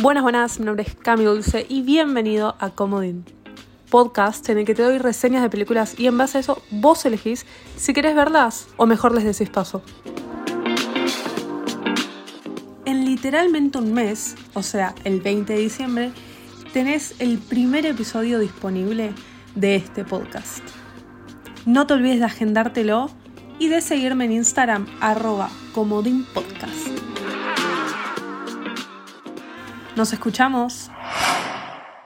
Buenas, buenas, mi nombre es Cami Dulce y bienvenido a Comodín, podcast en el que te doy reseñas de películas y en base a eso vos elegís si querés verlas o mejor les decís paso. En literalmente un mes, o sea, el 20 de diciembre, tenés el primer episodio disponible de este podcast. No te olvides de agendártelo y de seguirme en Instagram arroba comodinpodcast. Nos escuchamos.